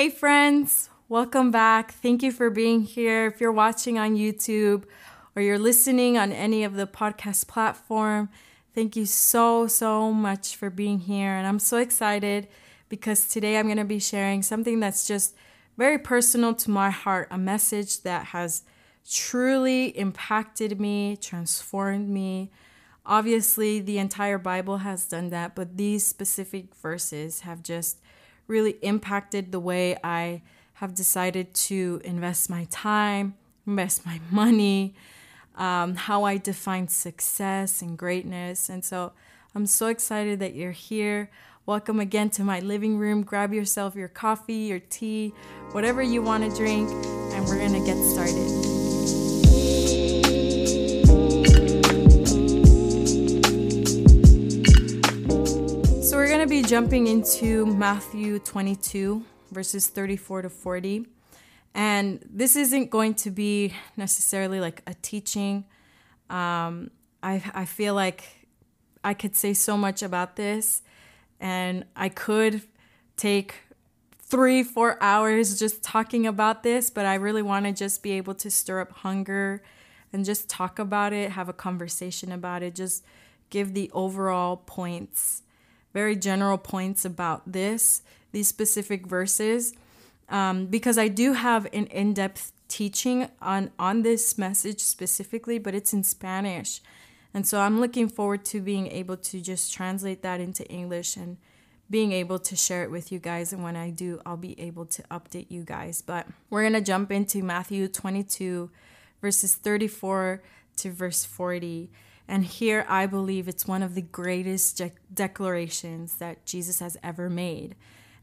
Hey, friends, welcome back. Thank you for being here. If you're watching on YouTube or you're listening on any of the podcast platform, thank you so, so much for being here. And I'm so excited because today I'm going to be sharing something that's just very personal to my heart, a message that has truly impacted me, transformed me. Obviously, the entire Bible has done that, but these specific verses have just really impacted the way I have decided to invest my time, invest my money, um, how I define success and greatness. And so I'm so excited that you're here. Welcome again to my living room. Grab yourself your coffee, your tea, whatever you want to drink, and we're going to get started. Jumping into Matthew 22, verses 34 to 40. And this isn't going to be necessarily like a teaching. Um, I, I feel like I could say so much about this, and I could take three, four hours just talking about this, but I really want to just be able to stir up hunger and just talk about it, have a conversation about it, just give the overall points very general points about this, these specific verses, um, because I do have an in depth teaching on, on this message specifically, but it's in Spanish. And so I'm looking forward to being able to just translate that into English and being able to share it with you guys. And when I do, I'll be able to update you guys. But we're going to jump into Matthew 22, verses 34 to verse 40. And here I believe it's one of the greatest de- declarations that Jesus has ever made.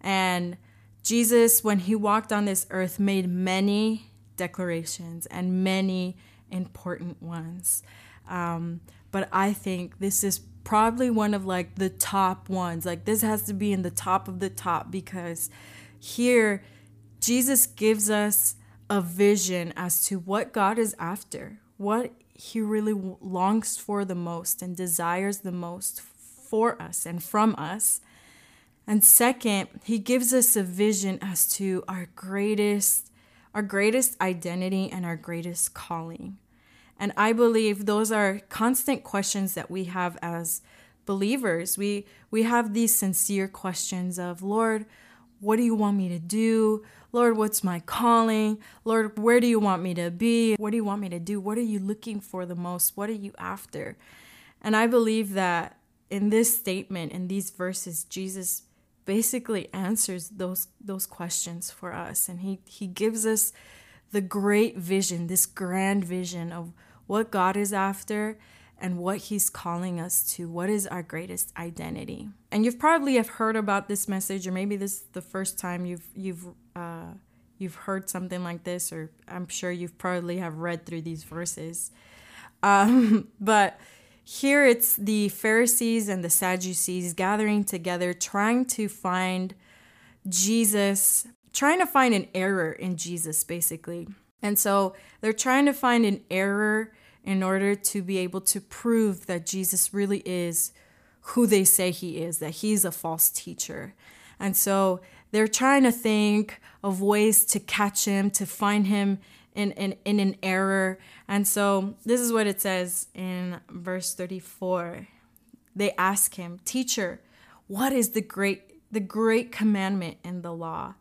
And Jesus, when he walked on this earth, made many declarations and many important ones. Um, but I think this is probably one of like the top ones. Like this has to be in the top of the top because here Jesus gives us a vision as to what God is after, what he really longs for the most and desires the most for us and from us. And second, he gives us a vision as to our greatest our greatest identity and our greatest calling. And I believe those are constant questions that we have as believers. We we have these sincere questions of, Lord, what do you want me to do? Lord, what's my calling? Lord, where do you want me to be? What do you want me to do? What are you looking for the most? What are you after? And I believe that in this statement, in these verses, Jesus basically answers those those questions for us and he he gives us the great vision this grand vision of what God is after and what he's calling us to what is our greatest identity and you've probably have heard about this message or maybe this is the first time you've you've uh, you've heard something like this or i'm sure you've probably have read through these verses um, but here it's the pharisees and the sadducees gathering together trying to find jesus trying to find an error in jesus basically and so they're trying to find an error in order to be able to prove that Jesus really is who they say he is, that he's a false teacher. And so they're trying to think of ways to catch him, to find him in, in, in an error. And so this is what it says in verse 34. They ask him, Teacher, what is the great the great commandment in the law?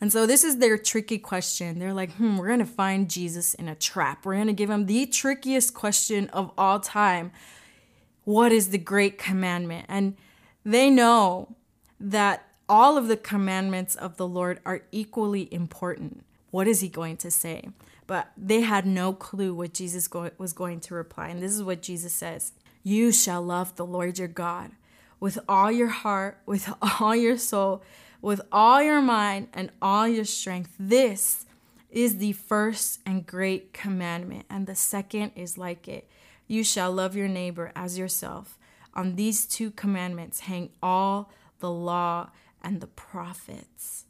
And so this is their tricky question. They're like, hmm, we're to find Jesus in a trap. We're to give him the trickiest question of all time. What is the great commandment? And they know that all of the commandments of the Lord are equally important. What is he going to say? But they had no clue what Jesus go- was going to reply. And this is what Jesus says You shall love the Lord your God with all your heart, with all your soul, with all your mind and all your strength. This is the first and great commandment, and the second is like it. You shall love your neighbor as yourself. On these two commandments hang all the law and the prophets.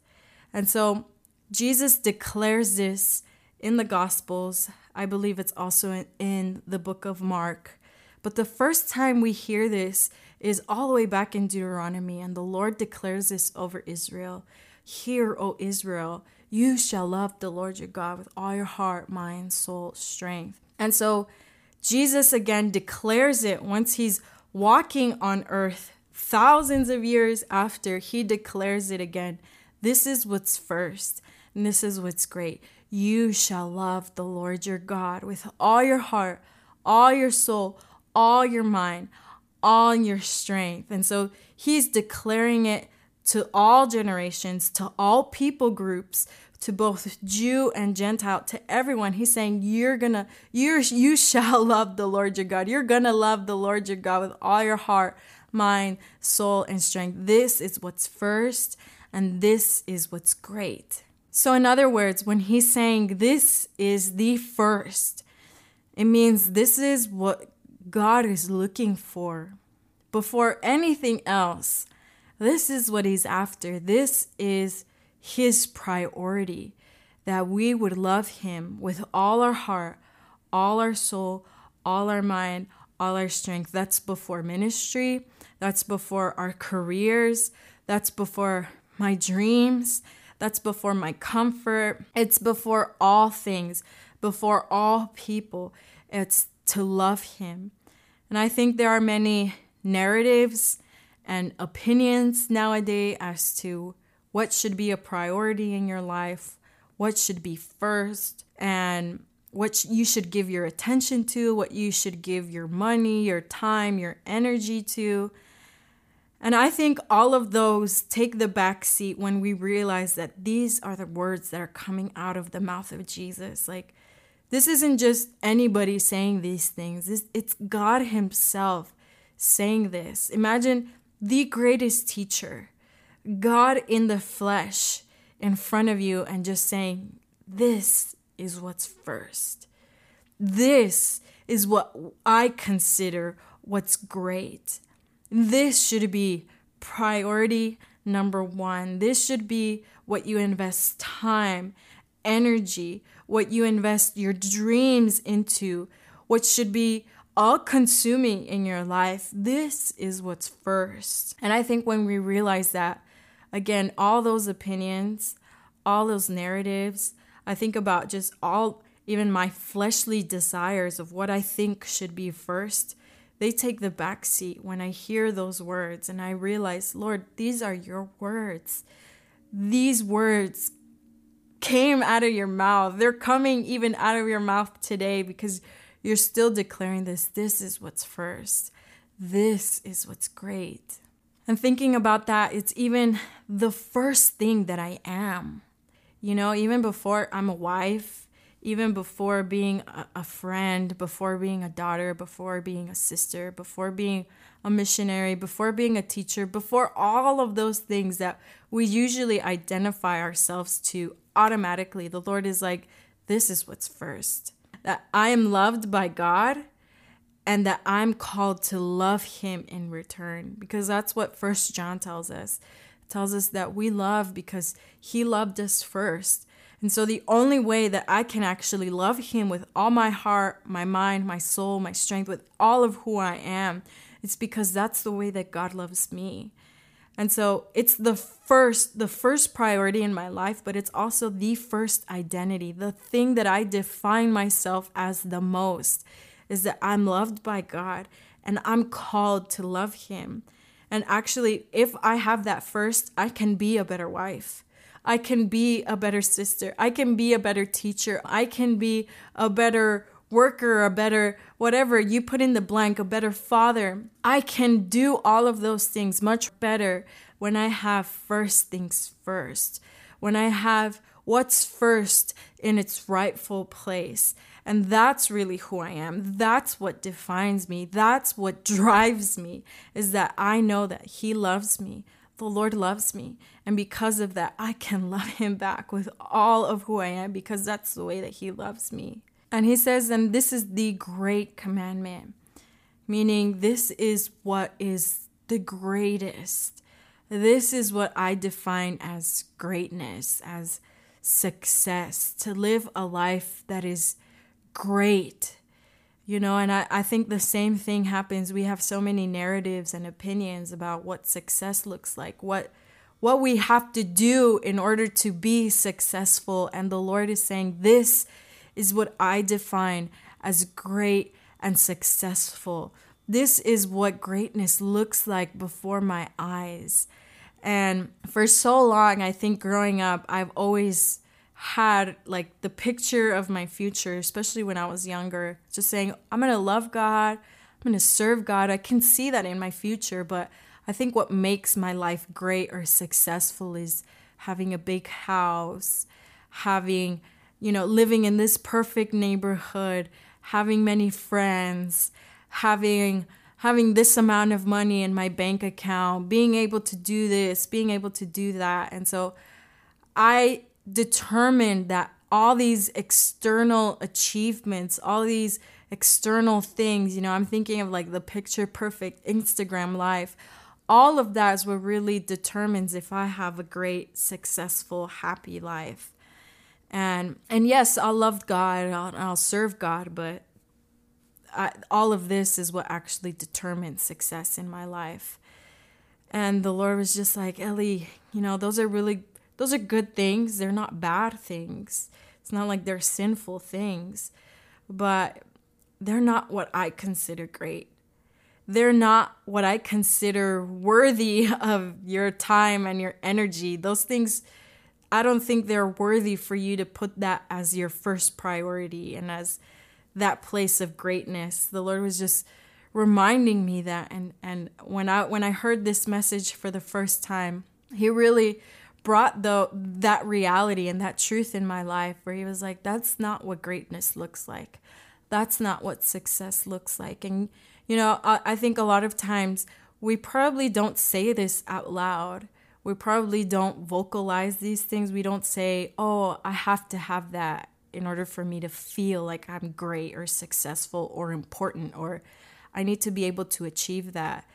And so Jesus declares this in the Gospels. I believe it's also in, in, the book of Mark. But the first time we hear this is all the way back in Deuteronomy, and the Lord declares this over Israel Hear, O Israel, you shall love the Lord your God with all your heart, mind, soul, strength. And so Jesus again declares it once he's walking on earth, thousands of years after, he declares it again. This is what's first, and this is what's great. You shall love the Lord your God with all your heart, all your soul, all your mind, all your strength. And so he's declaring it to all generations, to all people groups, to both Jew and Gentile, to everyone. He's saying, You're gonna, you're, you shall love the Lord your God. You're gonna love the Lord your God with all your heart, mind, soul, and strength. This is what's first, and this is what's great. So, in other words, when he's saying this is the first, it means this is what God is looking for before anything else. This is what he's after. This is his priority that we would love him with all our heart, all our soul, all our mind, all our strength. That's before ministry, that's before our careers, that's before my dreams, that's before my comfort. It's before all things, before all people. It's to love him. And I think there are many narratives and opinions nowadays as to what should be a priority in your life, what should be first, and what you should give your attention to, what you should give your money, your time, your energy to. And I think all of those take the back seat when we realize that these are the words that are coming out of the mouth of Jesus. Like, this isn't just anybody saying these things, it's God Himself saying this. Imagine the greatest teacher, God in the flesh, in front of you and just saying, This is what's first. This is what I consider what's great. This should be priority number one. This should be what you invest time, energy, what you invest your dreams into, what should be all consuming in your life. This is what's first. And I think when we realize that, again, all those opinions, all those narratives, I think about just all, even my fleshly desires of what I think should be first. They take the back seat when I hear those words and I realize, Lord, these are your words. These words came out of your mouth. They're coming even out of your mouth today because you're still declaring this. This is what's first. This is what's great. And thinking about that, it's even the first thing that I am. You know, even before I'm a wife, even before being a, a friend, before being a daughter, before being a sister, before being a missionary, before being a teacher, before all of those things that we usually identify ourselves to automatically, the Lord is like, this is what's first. That I am loved by God and that I'm called to love him in return because that's what first John tells us. Tells us that we love because he loved us first. And so the only way that I can actually love him with all my heart, my mind, my soul, my strength, with all of who I am, it's because that's the way that God loves me. And so it's the first the first priority in my life, but it's also the first identity, the thing that I define myself as the most is that I'm loved by God and I'm called to love him. And actually, if I have that first, I can be a better wife. I can be a better sister. I can be a better teacher. I can be a better worker, a better whatever you put in the blank, a better father. I can do all of those things much better when I have first things first, when I have what's first in its rightful place. And that's really who I am. That's what defines me. That's what drives me is that I know that He loves me. The Lord loves me. And because of that, I can love Him back with all of who I am because that's the way that He loves me. And he says, and this is the great commandment, meaning this is what is the greatest. This is what I define as greatness, as success, to live a life that is great. You know, and I, I think the same thing happens. We have so many narratives and opinions about what success looks like, what what we have to do in order to be successful. And the Lord is saying, This is what I define as great and successful. This is what greatness looks like before my eyes. And for so long, I think growing up, I've always had like the picture of my future, especially when I was younger, just saying, I'm to love God, I'm to serve God. I can see that in my future, but I think what makes my life great or successful is having a big house, having, you know, living in this perfect neighborhood, having many friends, having having this amount of money in my bank account, being able to do this, being able to do that. And so I determined that all these external achievements, all these external things, you know, I'm thinking of like the picture perfect Instagram life. All of that is what really determines if I have a great, successful, happy life. And and yes, I'll love God, I'll, I'll serve God, but I, all of this is what actually determines success in my life. And the Lord was just like, Ellie, you know, those are really, those are good things. They're not bad things. It's not like they're sinful things, but they're not what I consider great. They're not what I consider worthy of your time and your energy. Those things, I don't think they're worthy for you to put that as your first priority and as that place of greatness. The Lord was just reminding me that and and when I when I heard this message for the first time, he really brought the that reality and that truth in my life where he was like that's not what greatness looks like. That's not what success looks like. And you know, I, I think a lot of times we probably don't say this out loud. We probably don't vocalize these things. We don't say, "Oh, I have to have that." in order for me to feel like I'm great or successful or important or I need to be able to achieve that.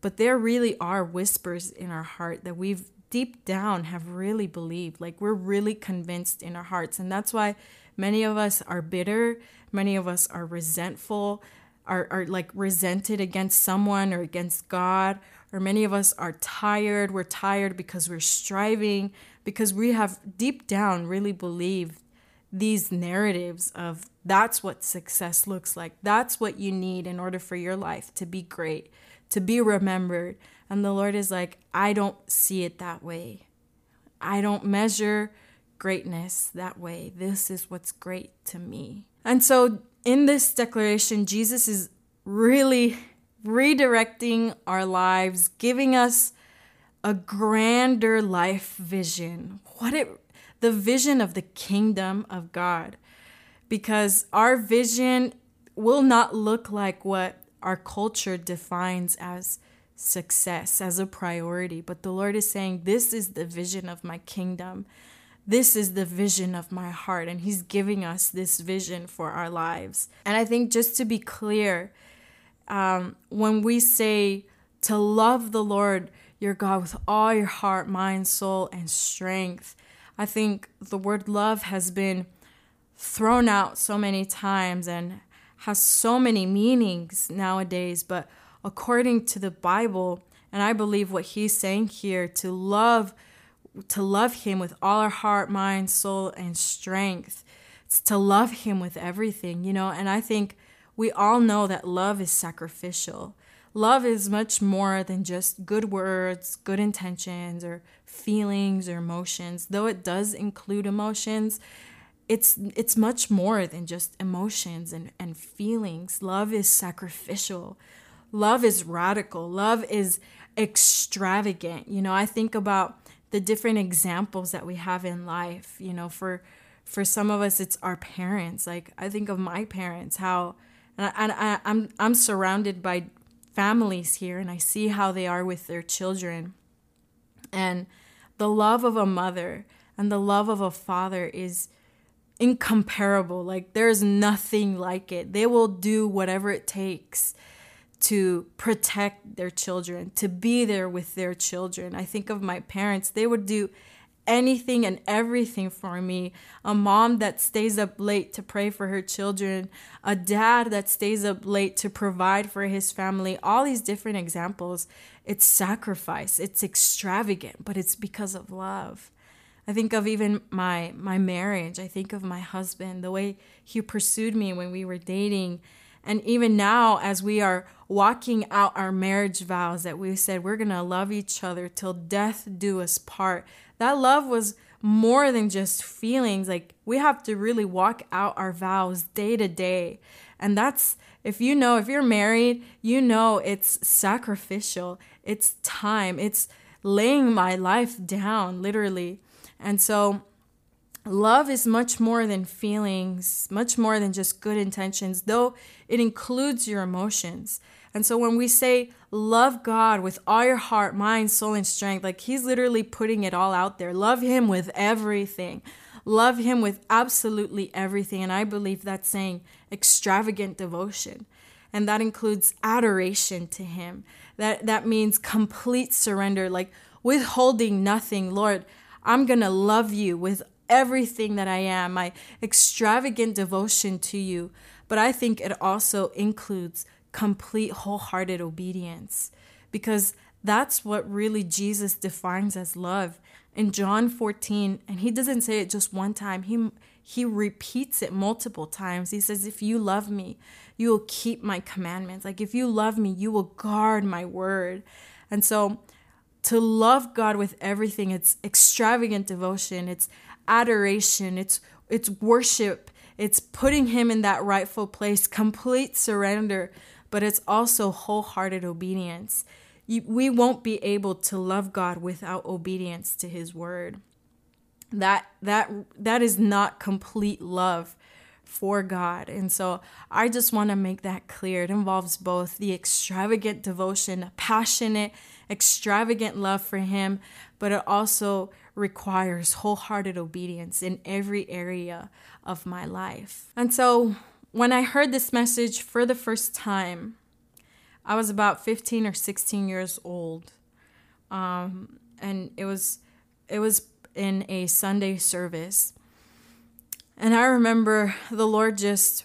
But there really are whispers in our heart that we've deep down have really believed. Like we're really convinced in our hearts. And that's why many of us are bitter, many of us are resentful, are, are like resented against someone or against God, or many of us are tired. We're tired because we're striving, because we have deep down really believed these narratives of that's what success looks like. That's what you need in order for your life to be great, to be remembered. And the Lord is like, I don't see it that way. I don't measure greatness that way. This is what's great to me. And so in this declaration, Jesus is really redirecting our lives, giving us a grander life vision. What it the vision of the kingdom of God. Because our vision will not look like what our culture defines as success, as a priority. But the Lord is saying, This is the vision of my kingdom. This is the vision of my heart. And He's giving us this vision for our lives. And I think just to be clear, um, when we say to love the Lord your God with all your heart, mind, soul, and strength, I think the word love has been thrown out so many times and has so many meanings nowadays. But according to the Bible, and I believe what he's saying here, to love, to love him with all our heart, mind, soul, and strength. It's to love him with everything, you know, and I think we all know that love is sacrificial. Love is much more than just good words, good intentions, or feelings or emotions. Though it does include emotions, it's it's much more than just emotions and, and feelings. Love is sacrificial. Love is radical. Love is extravagant. You know, I think about the different examples that we have in life. You know, for for some of us it's our parents. Like I think of my parents, how and I, I, I'm I'm surrounded by families here and I see how they are with their children. And the love of a mother and the love of a father is incomparable. Like there's nothing like it. They will do whatever it takes to protect their children, to be there with their children. I think of my parents, they would do anything and everything for me. A mom that stays up late to pray for her children, a dad that stays up late to provide for his family. All these different examples. It's sacrifice, it's extravagant, but it's because of love. I think of even my my marriage. I think of my husband, the way he pursued me when we were dating. And even now, as we are walking out our marriage vows that we said we're going to love each other till death do us part, that love was more than just feelings. Like we have to really walk out our vows day to day. And that's, if you know, if you're married, you know it's sacrificial, it's time, it's laying my life down, literally. And so, love is much more than feelings, much more than just good intentions, though it includes your emotions. And so when we say love God with all your heart, mind, soul, and strength, like He's literally putting it all out there. Love Him with everything. Love Him with absolutely everything. And I believe that's saying extravagant devotion. And that includes adoration to Him. That, that means complete surrender, like withholding nothing. Lord, I'm going to love you with everything that I am, my extravagant devotion to you. But I think it also includes complete, wholehearted obedience because that's what really Jesus defines as love. In John 14, and he doesn't say it just one time, he, he repeats it multiple times. He says, If you love me, you will keep my commandments. Like, if you love me, you will guard my word. And so, to love God with everything. It's extravagant devotion, it's adoration, it's it's worship, it's putting him in that rightful place, complete surrender, but it's also wholehearted obedience. We won't be able to love God without obedience to his word. That that that is not complete love for God. And so I just want to make that clear. It involves both the extravagant devotion, passionate, extravagant love for Him, but it also requires wholehearted obedience in every area of my life. And so when I heard this message for the first time, I was about 15 or 16 years old. Um, and it was it was in a Sunday service and I remember the Lord just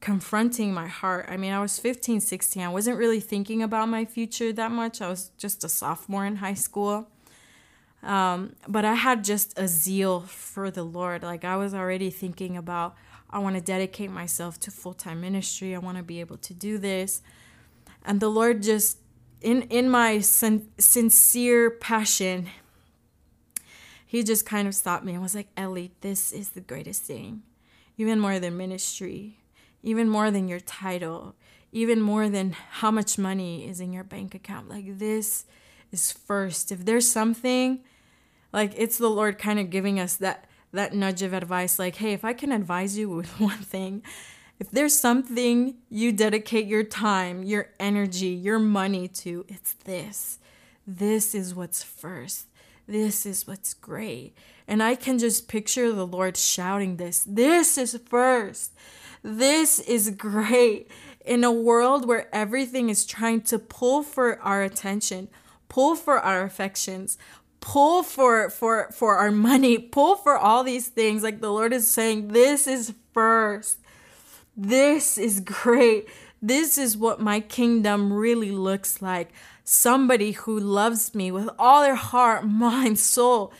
confronting my heart. I mean, I was 15, 16. I wasn't really thinking about my future that much. I was just a sophomore in high school. Um, but I had just a zeal for the Lord. Like I was already thinking about, I want to dedicate myself to full time ministry. I want to be able to do this. And the Lord just, in in my sin- sincere passion, he just kind of stopped me and was like, Ellie, this is the greatest thing. Even more than ministry, even more than your title, even more than how much money is in your bank account. Like, this is first. If there's something, like, it's the Lord kind of giving us that that nudge of advice like hey if i can advise you with one thing if there's something you dedicate your time your energy your money to it's this this is what's first this is what's great. And I can just picture the Lord shouting this This is first. This is great. In a world where everything is trying to pull for our attention, pull for our affections, pull for for for our money, pull for all these things like the Lord is saying this is first. This is great. This is what my kingdom really looks like somebody who loves me with all their heart, mind, soul,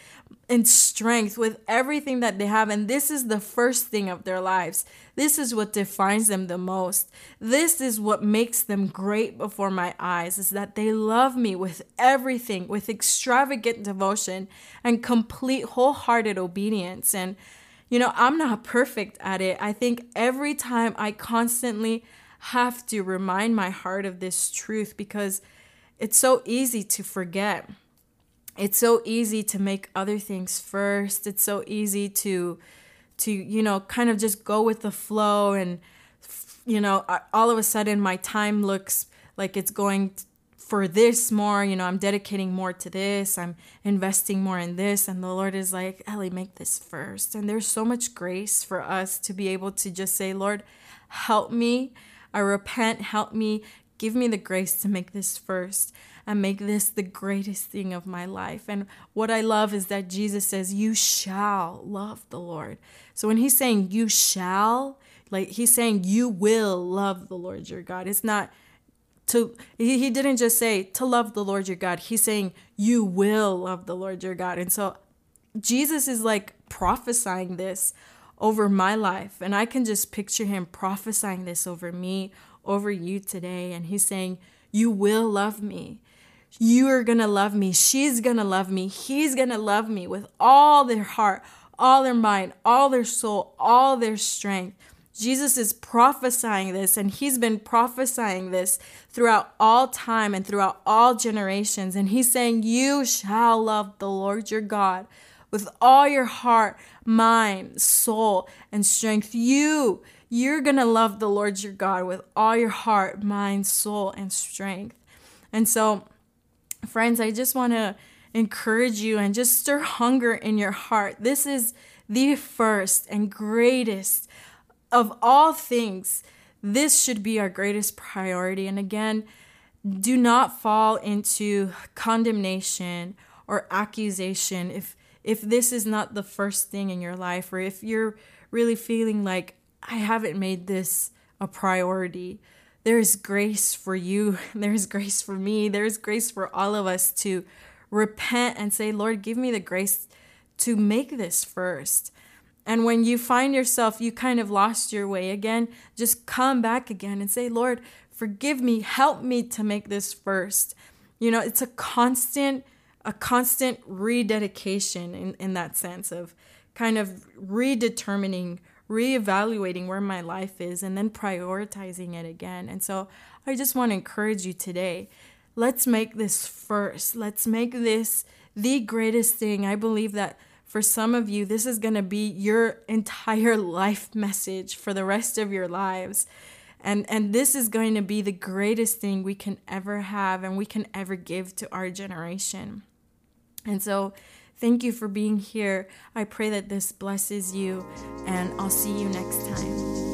and strength, with everything that they have. And this is the first thing of their lives. This is what defines them the most. This is what makes them great before my eyes is that they love me with everything, with extravagant devotion and complete wholehearted obedience. And, you know, I'm not perfect at it. I think every time I constantly have to remind my heart of this truth because it's so easy to forget. It's so easy to make other things first. It's so easy to to you know kind of just go with the flow and you know all of a sudden my time looks like it's going for this more you know i'm dedicating more to this i'm investing more in this and the lord is like ellie make this first and there's so much grace for us to be able to just say lord help me i repent help me Give me the grace to make this first. and make this the greatest thing of my life. And what I love is that Jesus says, You shall love the Lord. So when he's saying you shall, like he's saying you will love the Lord your God. It's not to he, he didn't just say to love the Lord your God. He's saying you will love the Lord your God. And so Jesus is like prophesying this over my life. And I can just picture him prophesying this over me, over you today. And he's saying, You will love me. You are going to love me. She's going to love me. He's going to love me with all their heart, all their mind, all their soul, all their strength. Jesus is prophesying this, and he's been prophesying this throughout all time and throughout all generations. And he's saying, You shall love the Lord your God with all your heart, mind, soul, and strength. You, you're going to love the Lord your God with all your heart, mind, soul, and strength. And so, friends, I just want to encourage you and just stir hunger in your heart. This is the first and greatest of all things, this should be our greatest priority. And again, do not fall into condemnation or accusation if if this is not the first thing in your life or if you're really feeling like I haven't made this a priority. There's grace for you. There's grace for me. There's grace for all of us to repent and say, Lord, give me the grace to make this first. And when you find yourself, you kind of lost your way again, just come back again and say, Lord, forgive me, help me to make this first. You know, it's a constant, a constant rededication in, in that sense of kind of redetermining, reevaluating where my life is, and then prioritizing it again. And so I just want to encourage you today. Let's make this first. Let's make this the greatest thing. I believe that for some of you, this is going to be your entire life message for the rest of your lives. And, and this is going to be the greatest thing we can ever have and we can ever give to our generation. And so, thank you for being here. I pray that this blesses you, and I'll see you next time.